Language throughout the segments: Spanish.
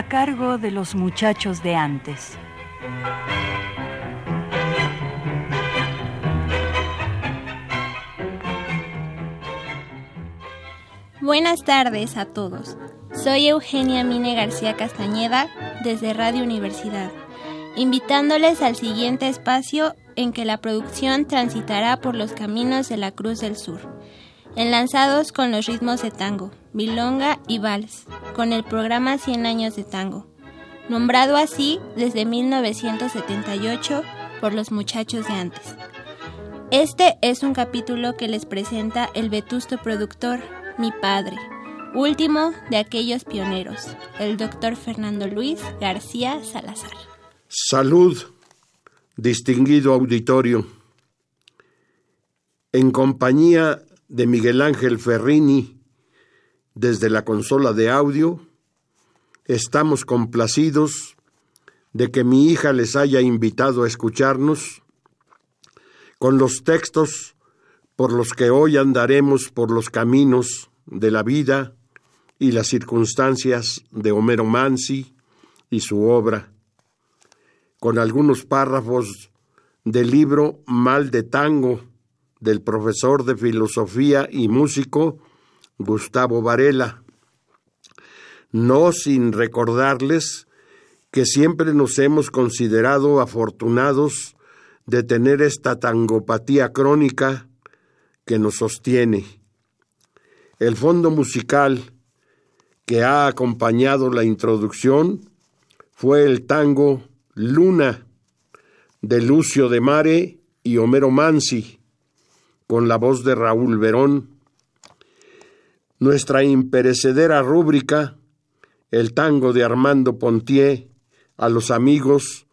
A cargo de los muchachos de antes. Buenas tardes a todos. Soy Eugenia Mine García Castañeda desde Radio Universidad, invitándoles al siguiente espacio en que la producción transitará por los caminos de la Cruz del Sur enlazados con los ritmos de tango, milonga y vals, con el programa 100 años de tango, nombrado así desde 1978 por los muchachos de antes. Este es un capítulo que les presenta el vetusto productor, mi padre, último de aquellos pioneros, el doctor Fernando Luis García Salazar. Salud, distinguido auditorio. En compañía de Miguel Ángel Ferrini desde la consola de audio. Estamos complacidos de que mi hija les haya invitado a escucharnos con los textos por los que hoy andaremos por los caminos de la vida y las circunstancias de Homero Mansi y su obra, con algunos párrafos del libro Mal de Tango, del profesor de filosofía y músico Gustavo Varela, no sin recordarles que siempre nos hemos considerado afortunados de tener esta tangopatía crónica que nos sostiene. El fondo musical que ha acompañado la introducción fue el tango Luna de Lucio de Mare y Homero Mansi, con la voz de Raúl Verón. Nuestra imperecedera rúbrica, el tango de Armando Pontier, a los amigos,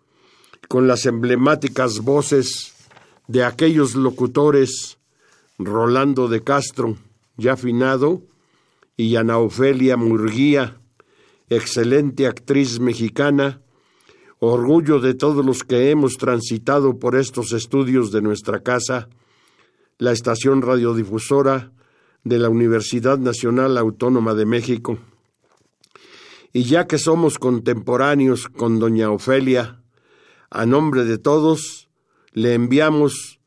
con las emblemáticas voces de aquellos locutores Rolando de Castro, ya finado, y Ana Ofelia Murguía, excelente actriz mexicana, orgullo de todos los que hemos transitado por estos estudios de nuestra casa, la estación radiodifusora de la Universidad Nacional Autónoma de México. Y ya que somos contemporáneos con doña Ofelia, a nombre de todos, le enviamos,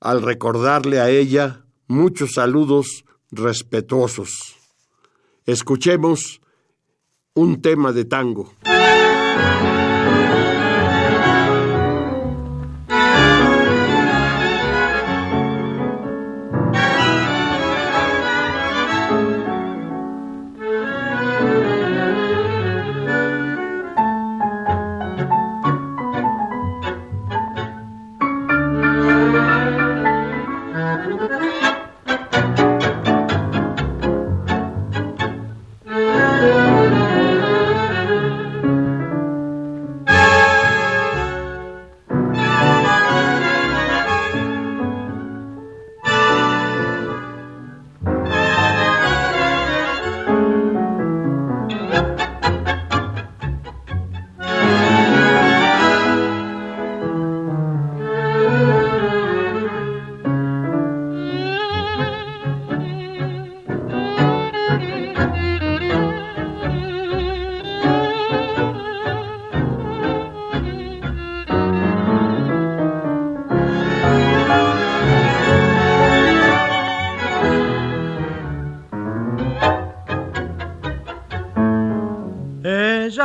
al recordarle a ella, muchos saludos respetuosos. Escuchemos un tema de tango.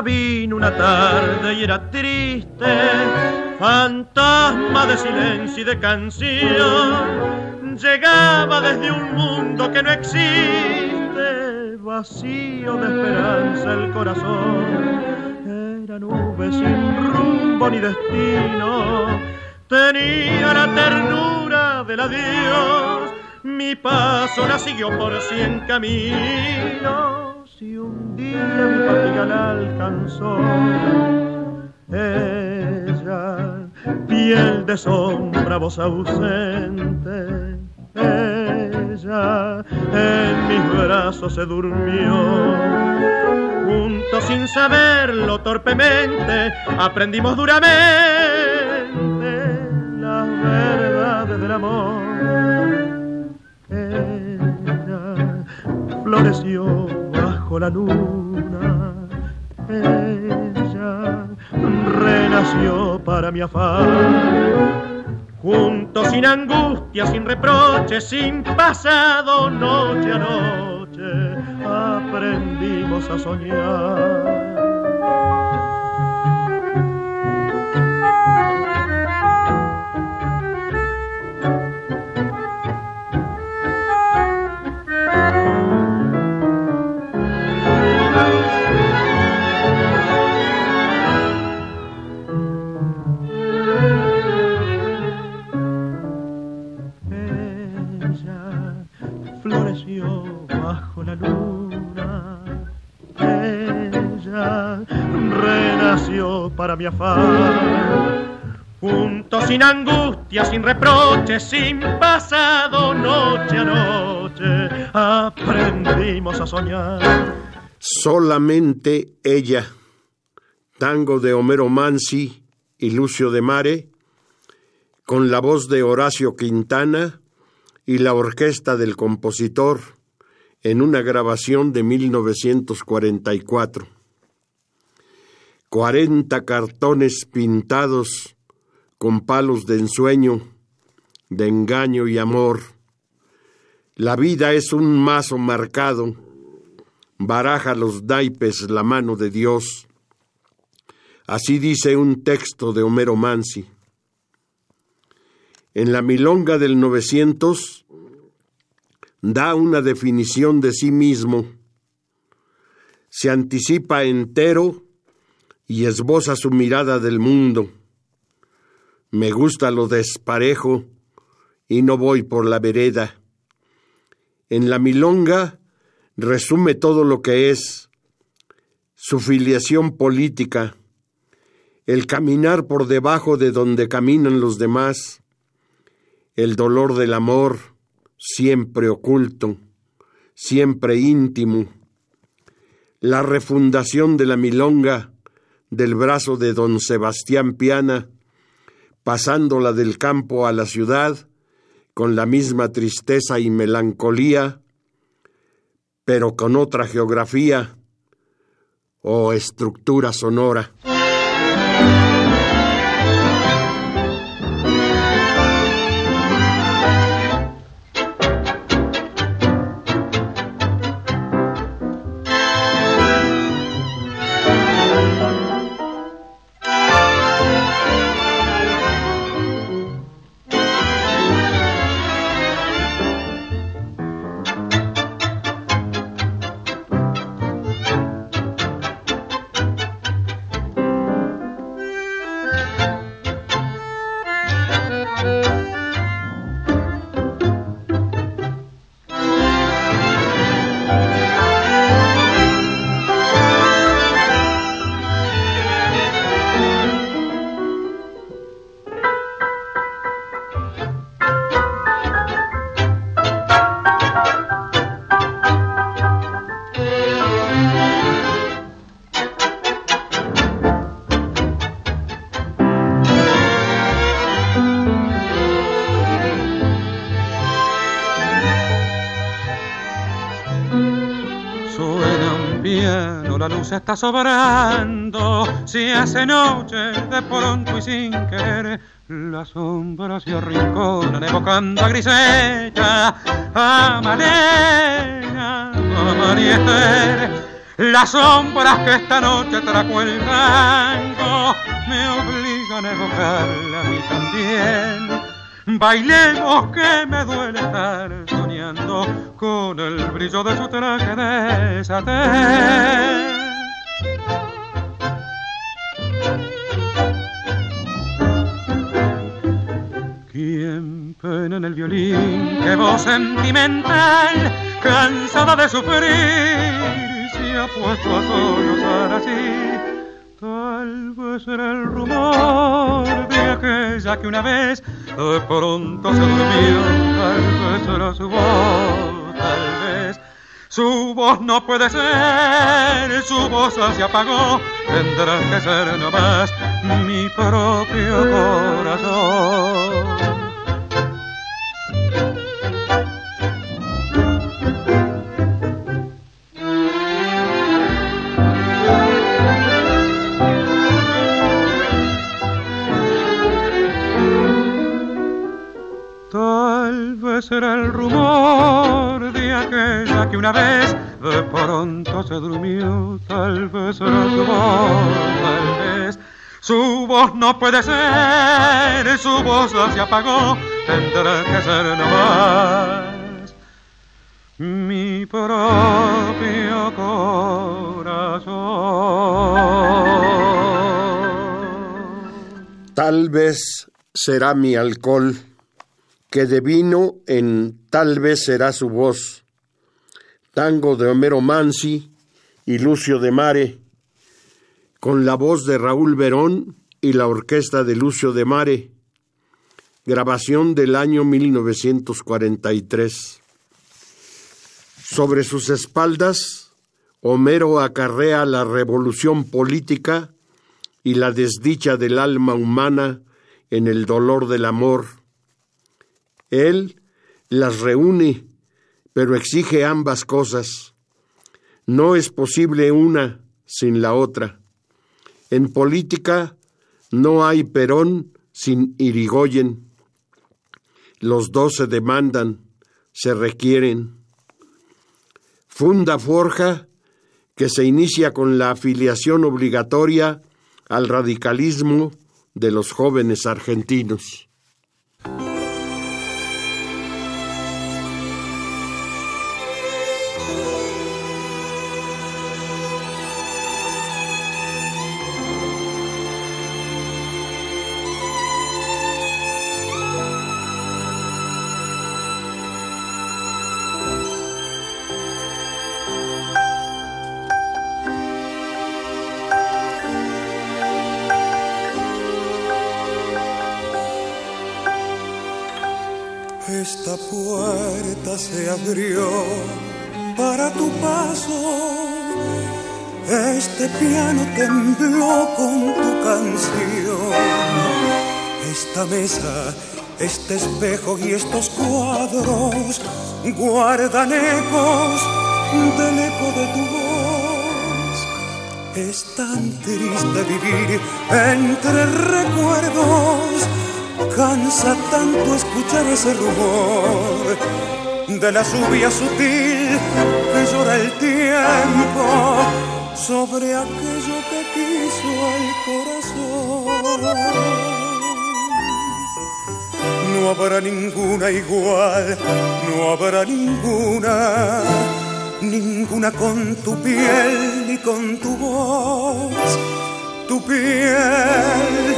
Vino una tarde y era triste, fantasma de silencio y de canción. Llegaba desde un mundo que no existe, vacío de esperanza el corazón. Era nube sin rumbo ni destino, tenía la ternura del adiós. Mi paso la siguió por cien caminos y un día mi fatiga la alcanzó. piel de sombra, voz ausente. Ella en mis brazos se durmió. Juntos sin saberlo torpemente, aprendimos duramente las verdades del amor. Ella floreció bajo la luna. Ella renació para mi afán. Juntos sin angustia, sin reproches, sin pasado, noche a noche, aprendimos a soñar. Para mi afán. Juntos sin angustia, sin reproches, sin pasado, noche a noche, aprendimos a soñar. Solamente ella, tango de Homero Mansi y Lucio de Mare, con la voz de Horacio Quintana y la orquesta del compositor en una grabación de 1944 cuarenta cartones pintados con palos de ensueño, de engaño y amor. La vida es un mazo marcado, baraja los naipes la mano de Dios. Así dice un texto de Homero Mansi. En la milonga del 900 da una definición de sí mismo. Se anticipa entero y esboza su mirada del mundo. Me gusta lo desparejo y no voy por la vereda. En la milonga resume todo lo que es su filiación política, el caminar por debajo de donde caminan los demás, el dolor del amor siempre oculto, siempre íntimo, la refundación de la milonga del brazo de don Sebastián Piana, pasándola del campo a la ciudad con la misma tristeza y melancolía, pero con otra geografía o estructura sonora. Se está sobrando, se hace noche de pronto y sin querer. La sombra se arrinconan evocando a Grisella, a Malena, a Mariester. Las sombras que esta noche trajo el tango me obligan a evocarla a mí también. Bailemos que me duele estar soñando con el brillo de su traje de satén. ¿Quién pena en el violín? ¡Qué voz sentimental! Cansada de sufrir, se ha puesto a sollozar así. Tal vez era el rumor de aquella que una vez de pronto se durmió, tal vez era su voz, tal vez su voz no puede ser, su voz se apagó, tendrá que ser nomás mi propio corazón. Será el rumor de aquella que una vez de pronto se durmió, tal vez será su voz, tal vez. Su voz no puede ser, su voz se apagó, tendrá que ser nomás mi propio corazón. Tal vez será mi alcohol que de vino en Tal vez será su voz, tango de Homero Mansi y Lucio de Mare, con la voz de Raúl Verón y la orquesta de Lucio de Mare, grabación del año 1943. Sobre sus espaldas, Homero acarrea la revolución política y la desdicha del alma humana en el dolor del amor él las reúne, pero exige ambas cosas. No es posible una sin la otra. En política no hay Perón sin Irigoyen. Los dos se demandan, se requieren. Funda Forja, que se inicia con la afiliación obligatoria al radicalismo de los jóvenes argentinos. Espejo y estos cuadros guardan ecos del eco de tu voz. Es tan triste vivir entre recuerdos Cansa tanto escuchar ese rumor de la lluvia sutil que llora el tiempo sobre aquello que quiso el corazón. No habrá ninguna igual, no habrá ninguna, ninguna con tu piel ni con tu voz, tu piel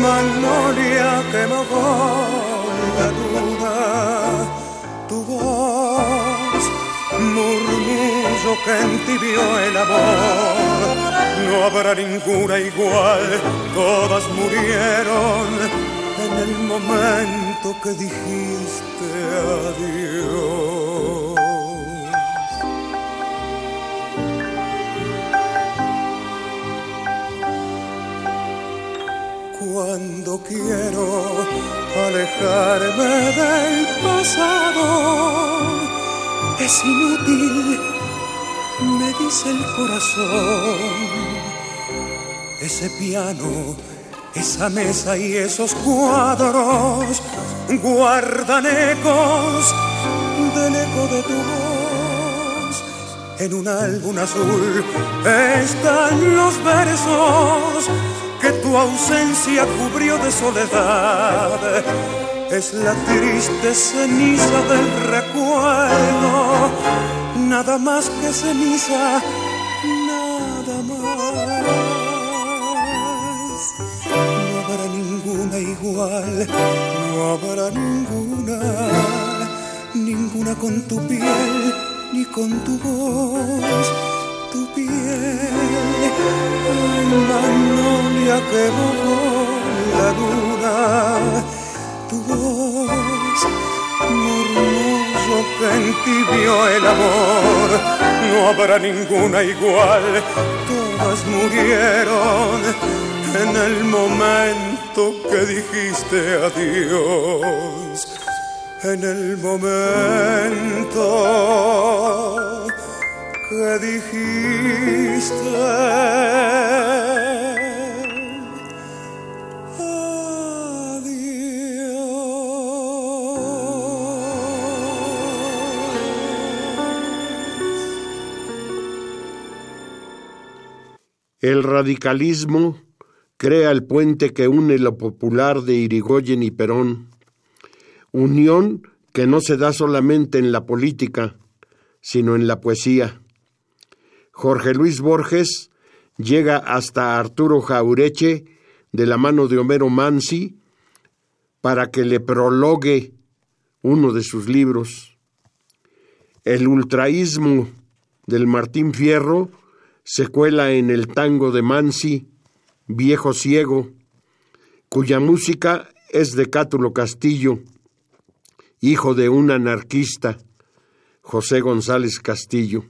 magnolia que mojó la luna, tu voz, murmullo que entibió el amor. No habrá ninguna igual, todas murieron en el momento que dijiste adiós. cuando quiero alejarme del pasado. Es inútil, me dice el corazón. Ese piano, esa mesa y esos cuadros guardan ecos del eco de tu voz. En un álbum azul están los versos que tu ausencia cubrió de soledad. Es la triste ceniza del recuerdo, nada más que ceniza, ninguna igual, no habrá ninguna, ninguna con tu piel ni con tu voz, tu piel. Magnolia que bajó la luna, tu voz, murmullo que entibió el amor, no habrá ninguna igual, todas murieron en el momento que dijiste adiós, en el momento que dijiste El radicalismo crea el puente que une lo popular de Irigoyen y Perón, unión que no se da solamente en la política, sino en la poesía. Jorge Luis Borges llega hasta Arturo Jaureche de la mano de Homero Mansi para que le prologue uno de sus libros. El ultraísmo del Martín Fierro se cuela en el tango de Mansi, Viejo Ciego, cuya música es de Cátulo Castillo, hijo de un anarquista, José González Castillo.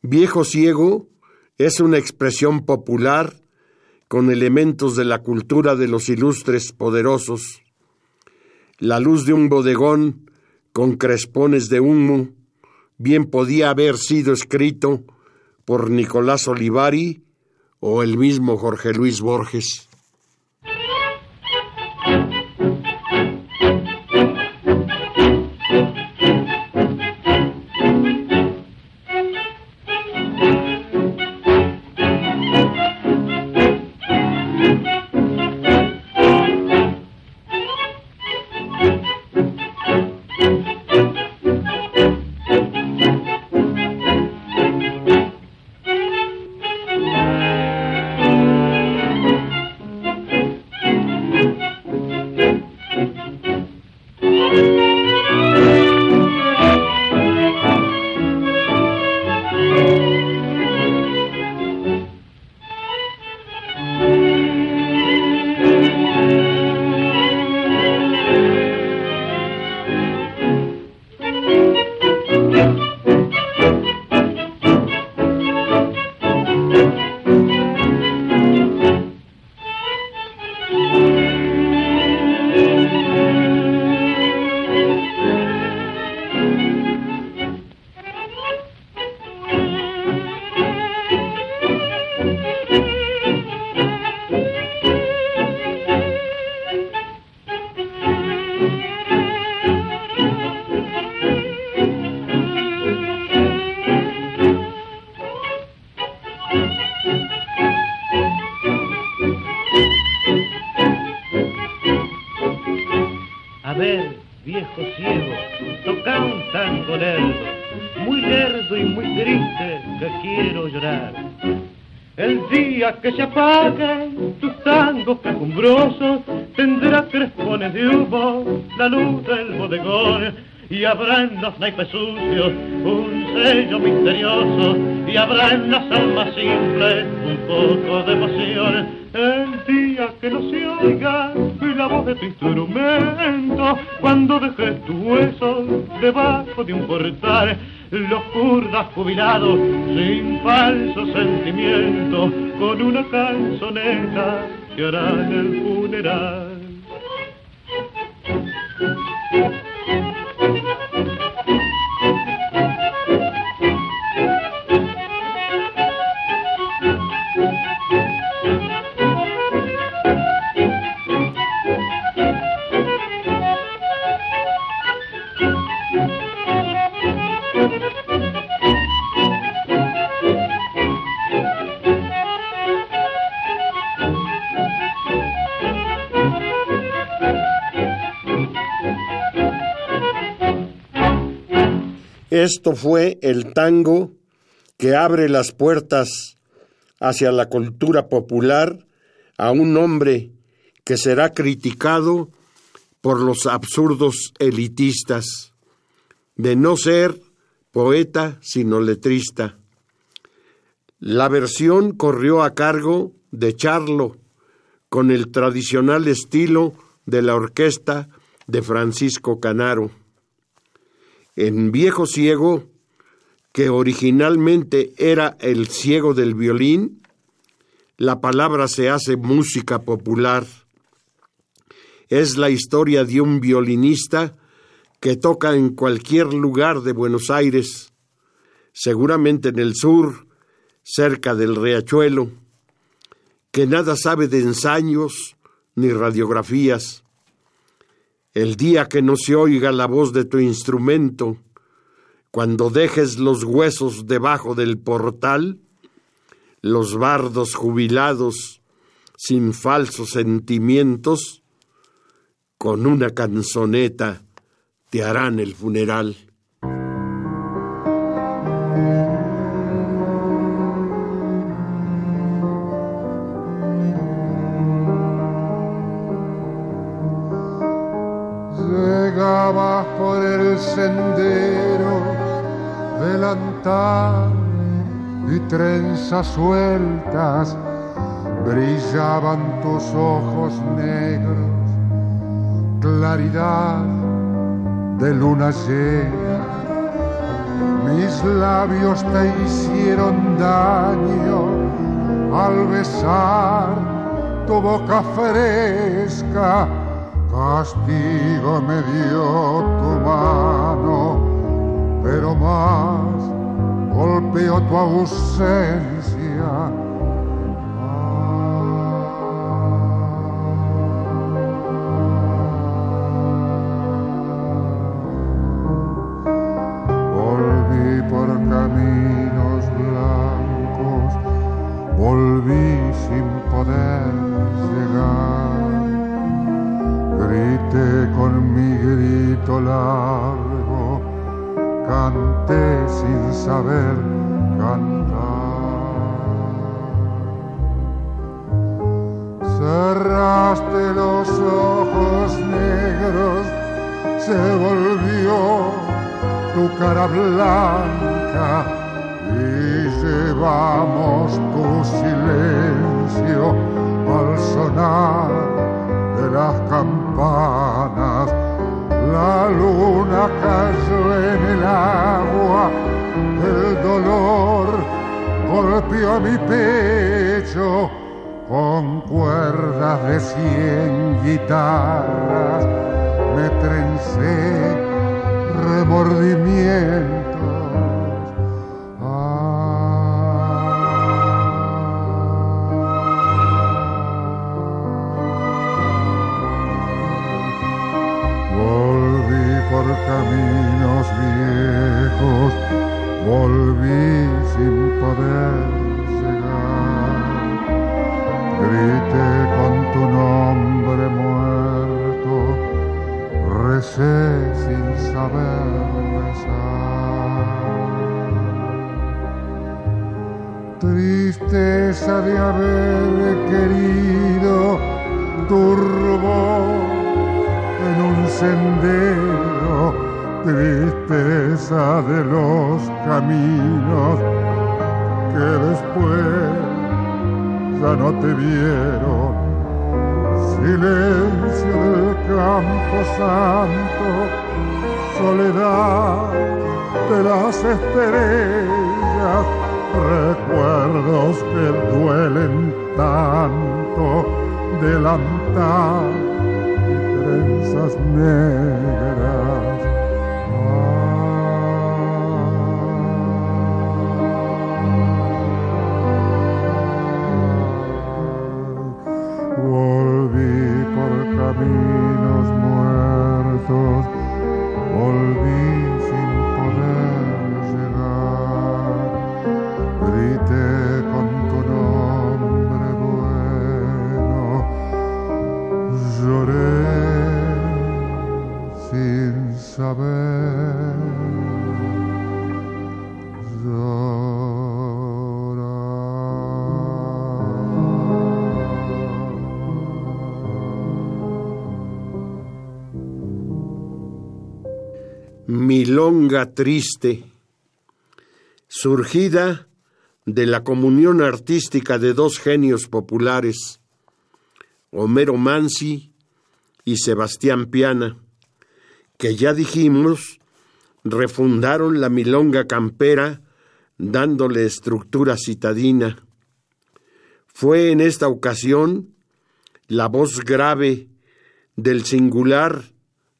Viejo Ciego es una expresión popular con elementos de la cultura de los ilustres poderosos. La luz de un bodegón con crespones de humo bien podía haber sido escrito por Nicolás Olivari o el mismo Jorge Luis Borges. Naipes sucios un sello misterioso y habrá en las almas simples un poco de emoción. El día que no se oiga la voz de tu instrumento, cuando dejes tu hueso debajo de un portal, los kurdas jubilados sin falso sentimiento, con una canzoneta que harán el funeral. Esto fue el tango que abre las puertas hacia la cultura popular a un hombre que será criticado por los absurdos elitistas de no ser poeta sino letrista. La versión corrió a cargo de Charlo, con el tradicional estilo de la orquesta de Francisco Canaro. En Viejo Ciego, que originalmente era el ciego del violín, la palabra se hace música popular. Es la historia de un violinista que toca en cualquier lugar de Buenos Aires, seguramente en el sur, cerca del riachuelo, que nada sabe de ensayos ni radiografías. El día que no se oiga la voz de tu instrumento, cuando dejes los huesos debajo del portal, los bardos jubilados, sin falsos sentimientos, con una canzoneta te harán el funeral. Y trenzas sueltas brillaban tus ojos negros, claridad de luna llena. Mis labios te hicieron daño al besar tu boca fresca. Castigo me dio tu mano, pero más golpeó tu ausencia. Volví por caminos blancos, volví sin poder llegar. Grité con mi grito largo, canté sin saber cantar. Cerraste los ojos negros, se volvió tu cara blanca y llevamos tu silencio al sonar de las campanas. La luna cayó en el agua, el dolor golpeó mi pecho con cuerdas de cien guitarras. Me trencé remordimientos. Vieron silencio del campo santo, soledad de las estrellas, recuerdos que duelen tanto, delantal y trenzas negras. Triste, surgida de la comunión artística de dos genios populares, Homero Mansi y Sebastián Piana, que ya dijimos refundaron la milonga campera dándole estructura citadina. Fue en esta ocasión la voz grave del singular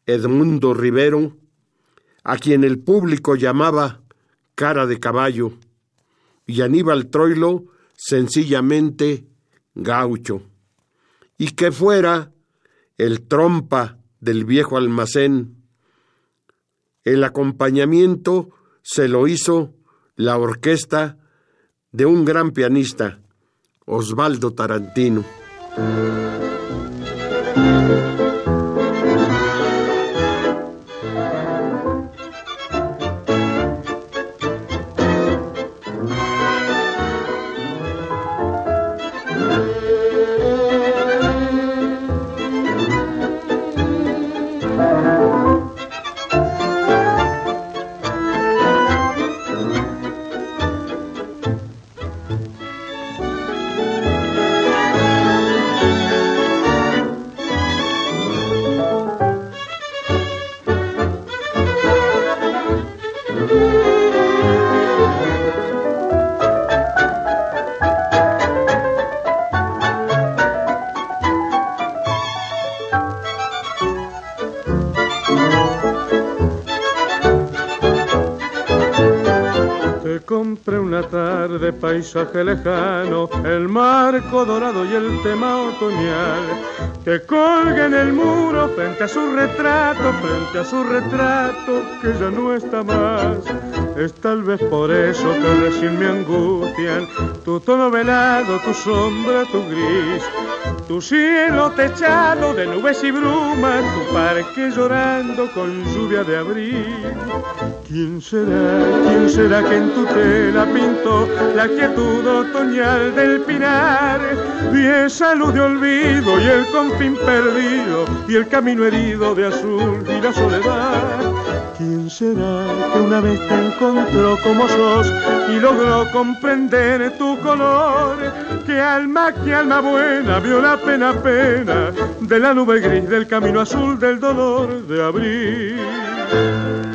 Edmundo Rivero, a quien el público llamaba cara de caballo, y Aníbal Troilo sencillamente gaucho, y que fuera el trompa del viejo almacén. El acompañamiento se lo hizo la orquesta de un gran pianista, Osvaldo Tarantino. Lejano, el marco dorado y el tema otoñal, que colga en el muro frente a su retrato, frente a su retrato que ya no está más. Es tal vez por eso que recién me angustian tu tono velado, tu sombra, tu gris, tu cielo techado de nubes y brumas, tu parque llorando con lluvia de abril. ¿Quién será, quién será que en tu tela pintó la quietud otoñal del pinar? Y esa luz de olvido y el confín perdido y el camino herido de azul y la soledad. ¿Quién será que una vez te encontró como sos y logró comprender tu color? Que alma, que alma buena vio la pena, pena de la nube gris del camino azul del dolor de abril.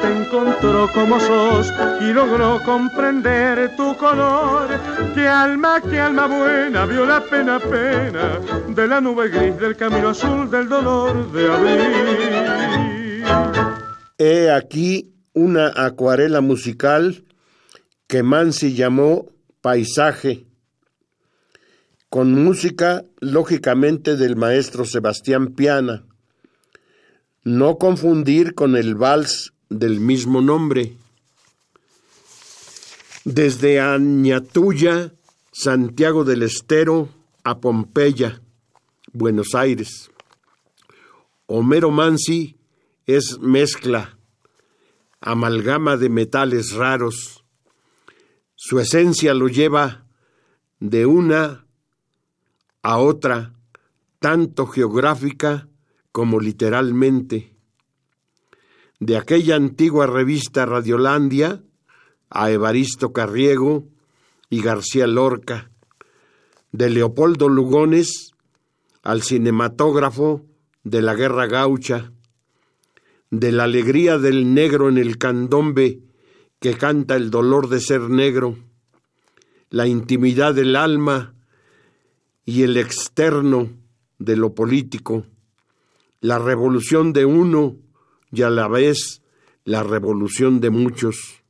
Te encontró como sos y logró comprender tu color? Que alma, que alma buena vio la pena, pena de la nube gris del camino azul del dolor de abril. He aquí una acuarela musical que Mansi llamó Paisaje, con música lógicamente del maestro Sebastián Piana no confundir con el vals del mismo nombre. Desde Añatuya, Santiago del Estero, a Pompeya, Buenos Aires. Homero Mansi es mezcla, amalgama de metales raros. Su esencia lo lleva de una a otra, tanto geográfica como literalmente. De aquella antigua revista Radiolandia a Evaristo Carriego y García Lorca, de Leopoldo Lugones al cinematógrafo de la Guerra Gaucha, de la alegría del negro en el candombe que canta el dolor de ser negro, la intimidad del alma y el externo de lo político la revolución de uno y a la vez la revolución de muchos.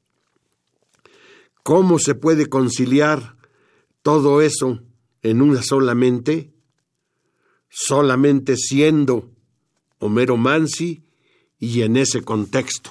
¿Cómo se puede conciliar todo eso en una solamente, solamente siendo Homero Mansi y en ese contexto.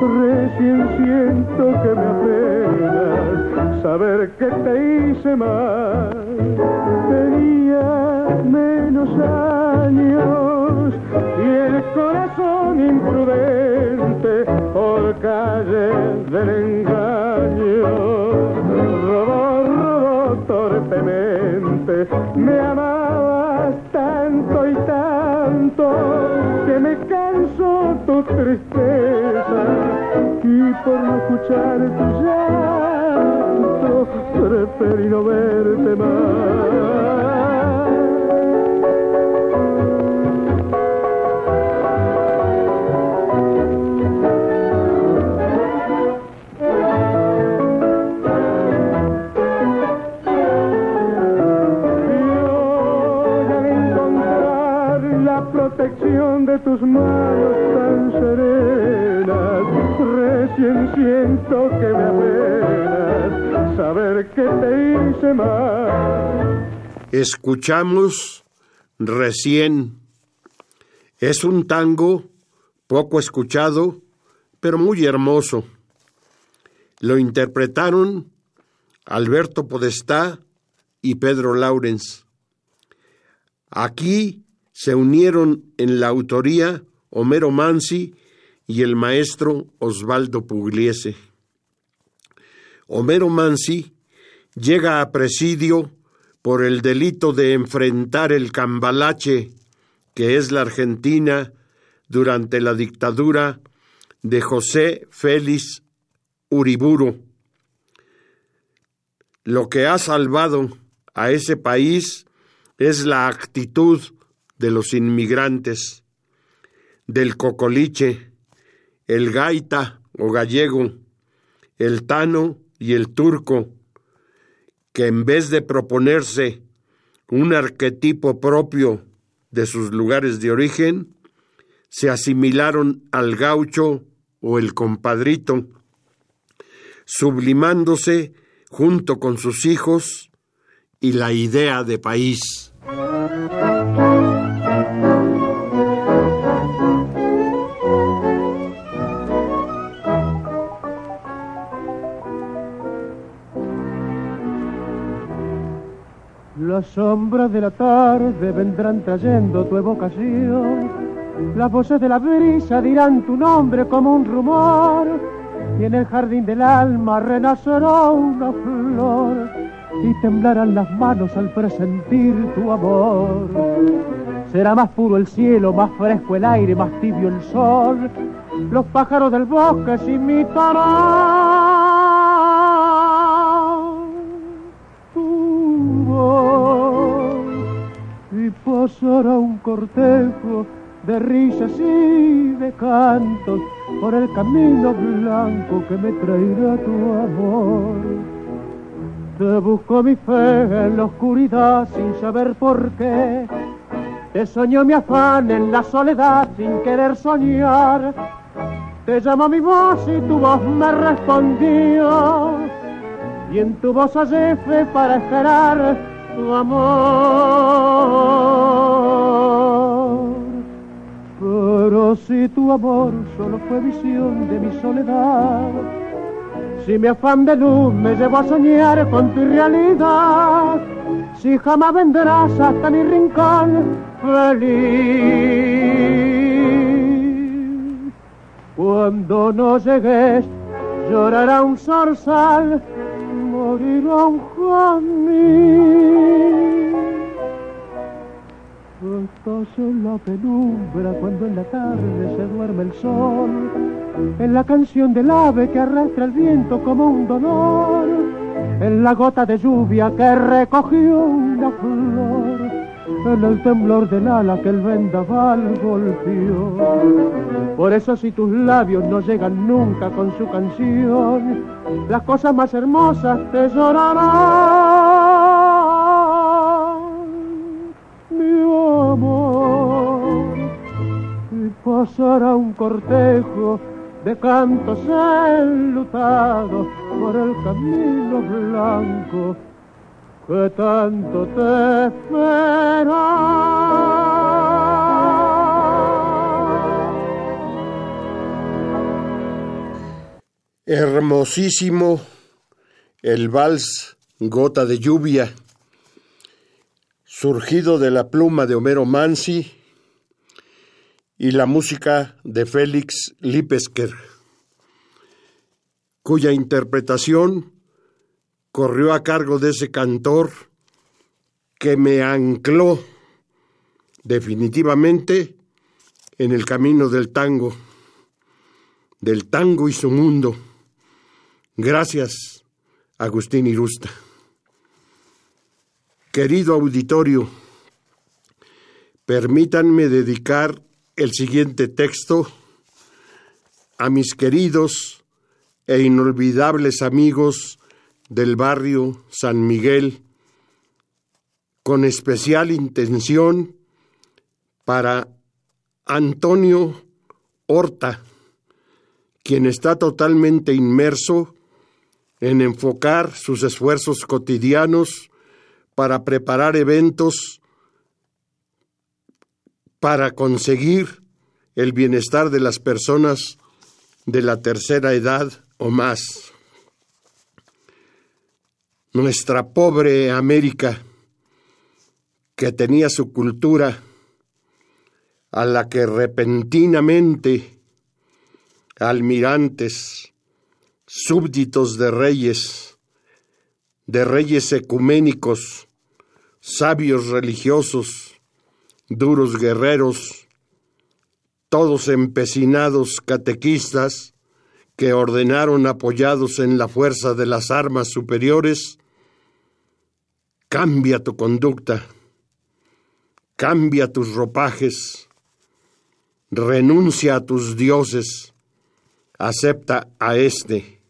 Recién siento que me apenas saber que te hice mal. Tenía menos años y el corazón imprudente por calle del engaño robó, robó torpemente. Me amabas escuchar tu llanto preferí no verte más. Y al encontrar la protección de tus manos recién siento que me saber que hice mal. Escuchamos recién. Es un tango poco escuchado, pero muy hermoso. Lo interpretaron Alberto Podestá y Pedro Laurens. Aquí se unieron en la autoría Homero Mansi y el maestro Osvaldo Pugliese. Homero Mansi llega a presidio por el delito de enfrentar el cambalache que es la Argentina durante la dictadura de José Félix Uriburu. Lo que ha salvado a ese país es la actitud de los inmigrantes, del cocoliche, el gaita o gallego, el tano y el turco, que en vez de proponerse un arquetipo propio de sus lugares de origen, se asimilaron al gaucho o el compadrito, sublimándose junto con sus hijos y la idea de país. Las sombras de la tarde vendrán trayendo tu evocación. Las voces de la brisa dirán tu nombre como un rumor. Y en el jardín del alma renacerá una flor. Y temblarán las manos al presentir tu amor. Será más puro el cielo, más fresco el aire, más tibio el sol. Los pájaros del bosque se imitarán pasará un cortejo de risas y de cantos por el camino blanco que me traerá tu amor. Te busco mi fe en la oscuridad sin saber por qué. Te soñó mi afán en la soledad sin querer soñar. Te llamo mi voz y tu voz me respondió. Y en tu voz hallé fe para esperar tu amor. Pero si tu amor solo fue visión de mi soledad, si mi afán de luz me llevó a soñar con tu realidad, si jamás vendrás hasta mi rincón feliz. Cuando no llegues, llorará un zorzal, morirá un jamín. Estás en la penumbra cuando en la tarde se duerme el sol, en la canción del ave que arrastra el viento como un dolor, en la gota de lluvia que recogió una flor en el temblor del ala que el vendaval golpeó. Por eso si tus labios no llegan nunca con su canción, las cosas más hermosas te llorarán. Mi amor, y pasará un cortejo de cantos enlutados por el camino blanco que tanto te espera. Hermosísimo el vals Gota de Lluvia, surgido de la pluma de Homero Mansi y la música de Félix Lipesker, cuya interpretación corrió a cargo de ese cantor que me ancló definitivamente en el camino del tango, del tango y su mundo. Gracias, Agustín Irusta. Querido auditorio, permítanme dedicar el siguiente texto a mis queridos e inolvidables amigos del barrio San Miguel con especial intención para Antonio Horta, quien está totalmente inmerso en enfocar sus esfuerzos cotidianos para preparar eventos para conseguir el bienestar de las personas de la tercera edad o más nuestra pobre América, que tenía su cultura, a la que repentinamente almirantes, súbditos de reyes, de reyes ecuménicos, sabios religiosos, duros guerreros, todos empecinados catequistas que ordenaron apoyados en la fuerza de las armas superiores, Cambia tu conducta, cambia tus ropajes, renuncia a tus dioses, acepta a este.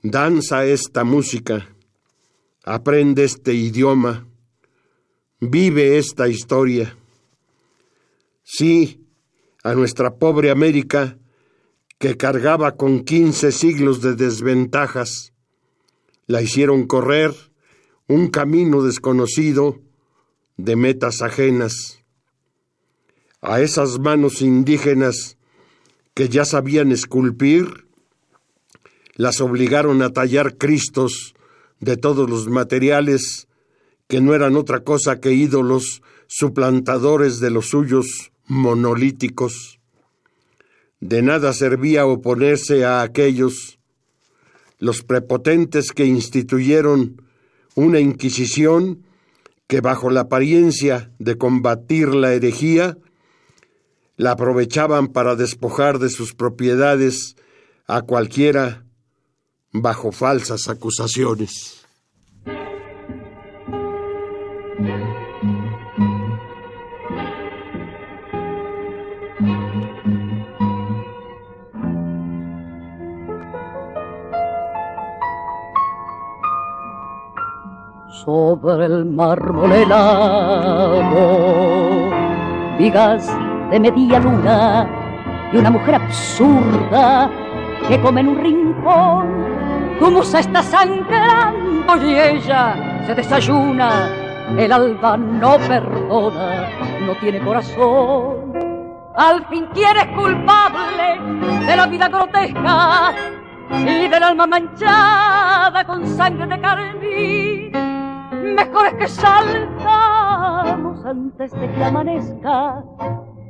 Danza esta música, aprende este idioma, vive esta historia. Sí, a nuestra pobre América, que cargaba con quince siglos de desventajas, la hicieron correr un camino desconocido de metas ajenas. A esas manos indígenas que ya sabían esculpir, las obligaron a tallar cristos de todos los materiales que no eran otra cosa que ídolos suplantadores de los suyos monolíticos. De nada servía oponerse a aquellos, los prepotentes que instituyeron una Inquisición que bajo la apariencia de combatir la herejía, la aprovechaban para despojar de sus propiedades a cualquiera bajo falsas acusaciones. Sobre el mármol helado, vigas de media luna y una mujer absurda que come en un rincón. Tu musa está sangrando y ella se desayuna. El alba no perdona, no tiene corazón. Al fin tienes culpable de la vida grotesca y del alma manchada con sangre de carmín. Mejor es que saltamos antes de que amanezca,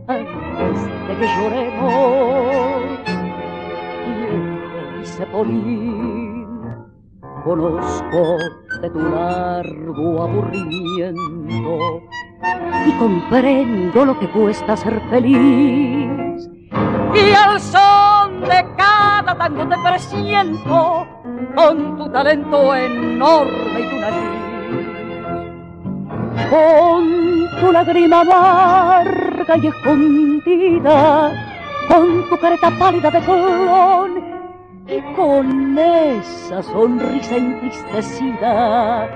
antes de que lloremos. Y Cepolín, conozco de tu largo aburrimiento y comprendo lo que cuesta ser feliz. Y al son de cada tango te presiento con tu talento enorme y tu nariz. Con tu lágrima amarga y escondida, con tu careta pálida de clon y con esa sonrisa entristecida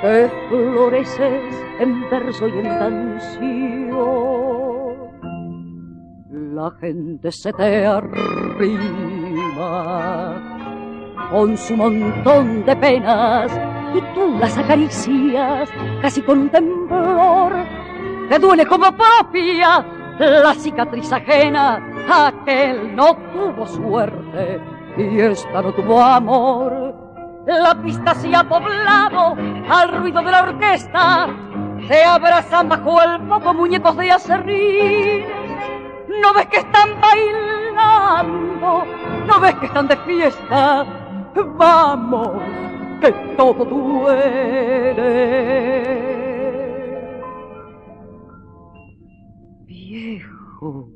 que floreces en verso y en canción. La gente se te arrima con su montón de penas y tú las acaricias casi con temblor. Te duele como propia la cicatriz ajena, aquel no tuvo suerte y esta no tuvo amor. La pista se ha poblado al ruido de la orquesta, se abrazan bajo el poco muñecos de acerrín. No ves que están bailando, no ves que están de fiesta. Vamos, que todo duele. Viejo,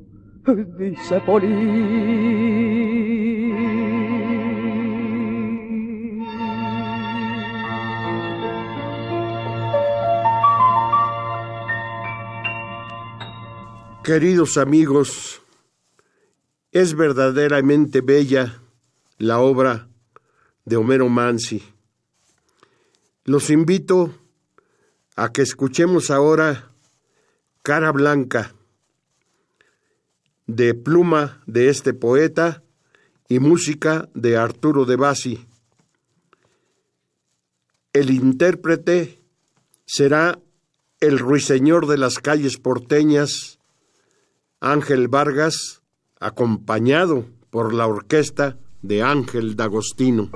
dice. Queridos amigos, es verdaderamente bella la obra de Homero Mansi. Los invito a que escuchemos ahora Cara Blanca, de pluma de este poeta y música de Arturo de Bassi. El intérprete será el ruiseñor de las calles porteñas, Ángel Vargas, acompañado por la orquesta de Ángel D'Agostino.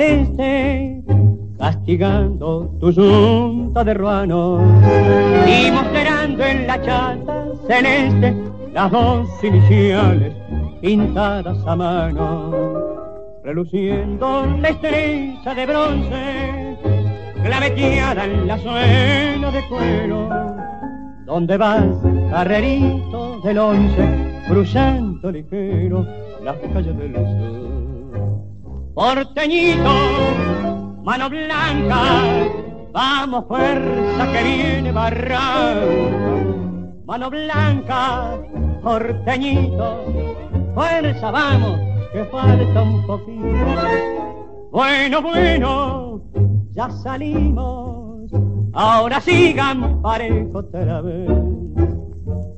Este? Castigando tu yunta de ruanos y mostrando en la chata celeste las dos iniciales pintadas a mano, reluciendo la estrella de bronce, claveteada en la suela de cuero. ¿Dónde vas, carrerito del once, cruzando ligero las calles del sur? Porteñito, mano blanca, vamos fuerza que viene barranco. Mano blanca, porteñito, fuerza vamos, que falta un poquito. Bueno, bueno, ya salimos, ahora sigan parejo otra vez.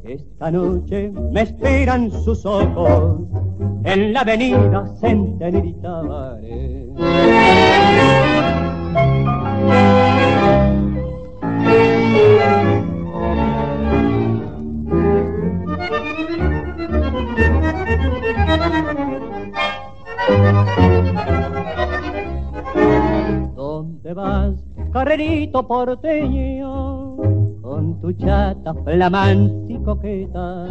Esta noche me esperan sus ojos en la avenida Centenerita ¿Dónde vas, carrerito porteño? Con tu chata flamante y coqueta,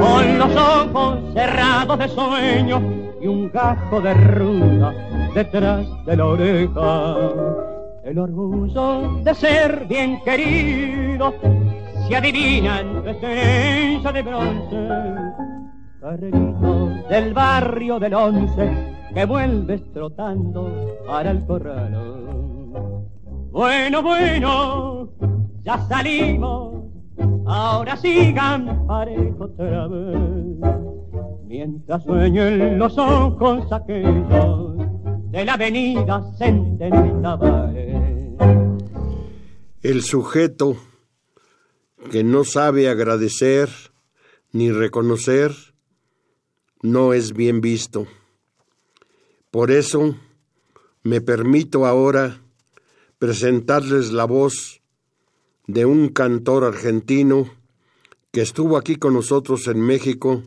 con los ojos cerrados de sueño y un gajo de ruda detrás de la oreja. El orgullo de ser bien querido se adivina en tu esencia de bronce. Carrerito del barrio del once que vuelves trotando para el corral. Bueno, bueno, ya salimos, ahora sigan parejo otra vez. Mientras sueñen los ojos aquellos de la avenida Centenita El sujeto que no sabe agradecer ni reconocer no es bien visto. Por eso me permito ahora presentarles la voz de un cantor argentino que estuvo aquí con nosotros en México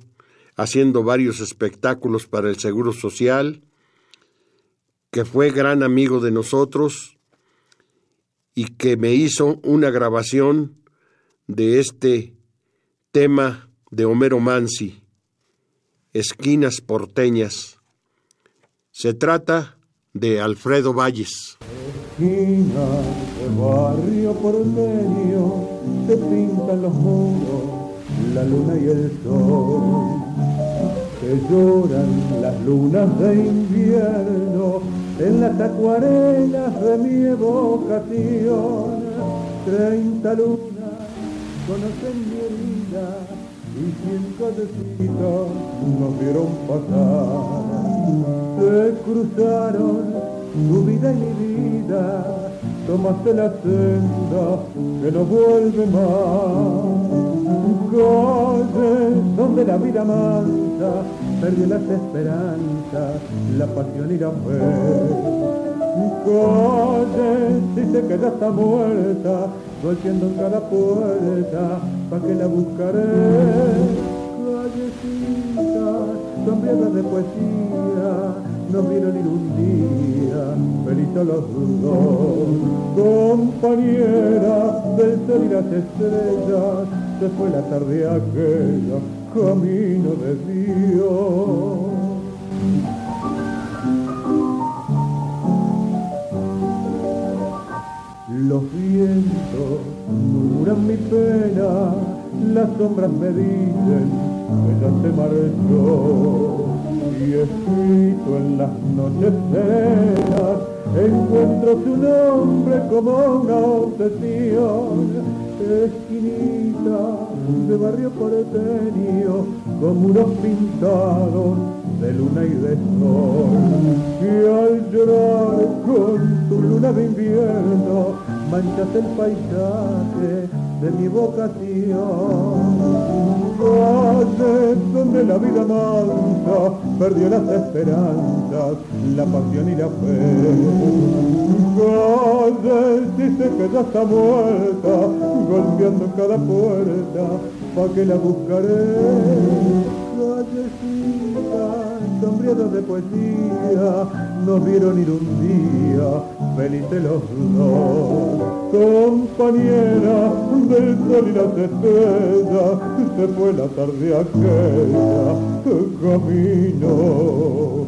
haciendo varios espectáculos para el Seguro Social, que fue gran amigo de nosotros y que me hizo una grabación de este tema de Homero Mansi, Esquinas Porteñas. Se trata de Alfredo Valles. Esquinas barrio porteño se pintan los muros, la luna y el sol. Se lloran las lunas de invierno en las acuarelas de mi evocación. Treinta lunas conocen mi herida y cien decitos nos vieron pasar. Se cruzaron tu vida y mi vida, tomaste la senda que no vuelve más. Calles donde la vida mansa perdió las esperanzas, la pasión y la fe. Calles si se queda está muerta, golpeando en cada puerta, pa' que la buscaré callecitas, sombreadas de poesía, no vieron ni un día, felices los dos, compañera del sol y las estrellas, se fue la tarde aquella, camino de Dios. Los vientos murmuran mi pena, las sombras me dicen ella se marchó y escrito en las noches cenas encuentro su nombre como una obsesión. Esquinita de barrio porteño como unos pintados de luna y de sol. Que al llorar con tu luna de invierno manchas el paisaje de mi vocación calles donde la vida mansa perdió las esperanzas, la pasión y la fe. Calles si se queda hasta muerta, golpeando cada puerta, pa' que la buscaré. De poesía, no vieron ir un día, felices los dos. Compañera del sol y las estrellas, se fue la tarde aquella, camino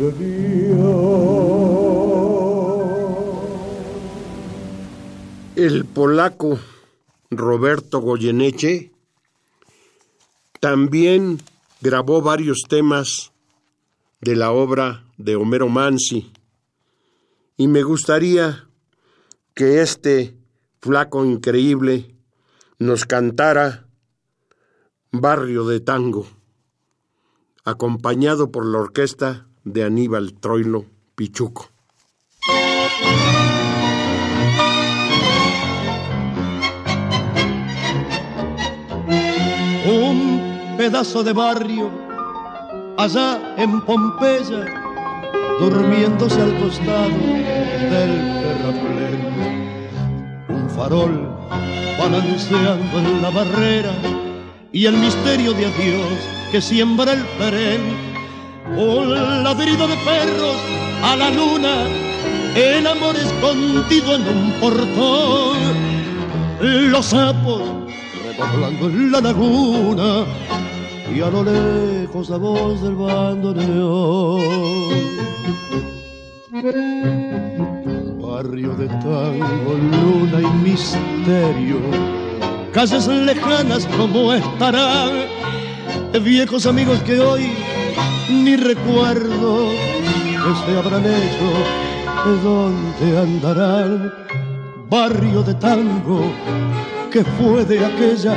de Dios. El polaco Roberto Goyeneche también grabó varios temas de la obra de Homero Mansi y me gustaría que este flaco increíble nos cantara Barrio de Tango, acompañado por la orquesta de Aníbal Troilo Pichuco. Un pedazo de barrio allá en Pompeya, durmiéndose al costado del terraplén. Un farol balanceando en la barrera y el misterio de adiós que siembra el perén. Un ladrido de perros a la luna, el amor escondido en un portón. Los sapos redoblando en la laguna y a lo lejos la voz del bandoneón. Barrio de tango, luna y misterio. Calles lejanas como estarán, viejos amigos que hoy ni recuerdo. Que se habrán hecho, de dónde andarán, barrio de tango que fue de aquella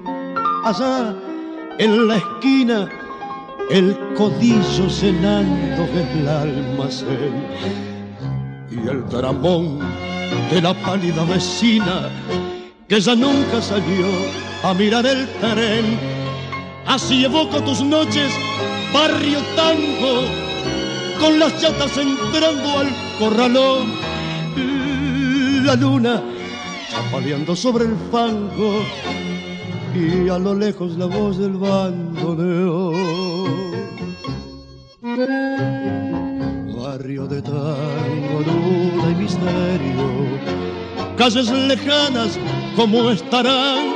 allá en la esquina, el codillo cenando el almacén y el dramón de la pálida vecina que ya nunca salió a mirar el tren. Así evoco tus noches, barrio tango, con las chatas entrando al corralón. La luna chapaleando sobre el fango y a lo lejos la voz del bandoneón. Barrio de tango, luna y misterio, calles lejanas como estarán,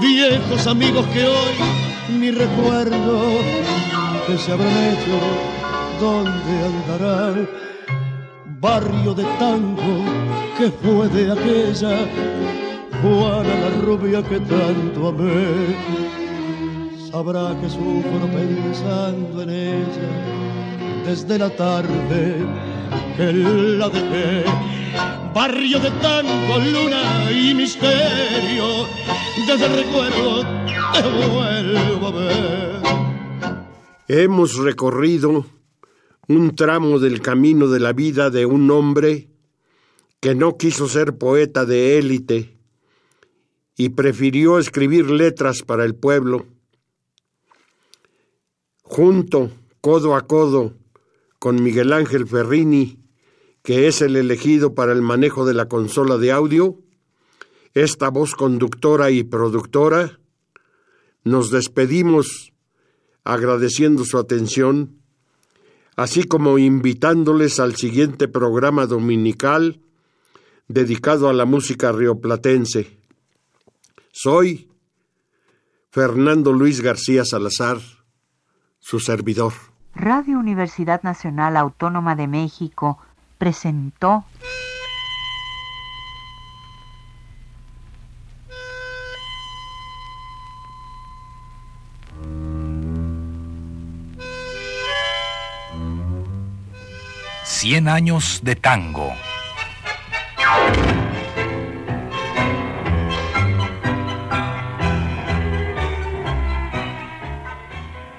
viejos amigos que hoy ni recuerdo que se habrán hecho, dónde andarán. Barrio de tango que fue de aquella Juana la rubia que tanto amé, sabrá que sufro pensando en ella desde la tarde que la dejé. Barrio de tango, luna y misterio, desde el recuerdo te vuelvo a ver. Hemos recorrido un tramo del camino de la vida de un hombre que no quiso ser poeta de élite y prefirió escribir letras para el pueblo. Junto, codo a codo, con Miguel Ángel Ferrini, que es el elegido para el manejo de la consola de audio, esta voz conductora y productora, nos despedimos agradeciendo su atención, así como invitándoles al siguiente programa dominical dedicado a la música rioplatense. Soy Fernando Luis García Salazar, su servidor. Radio Universidad Nacional Autónoma de México presentó Cien años de tango.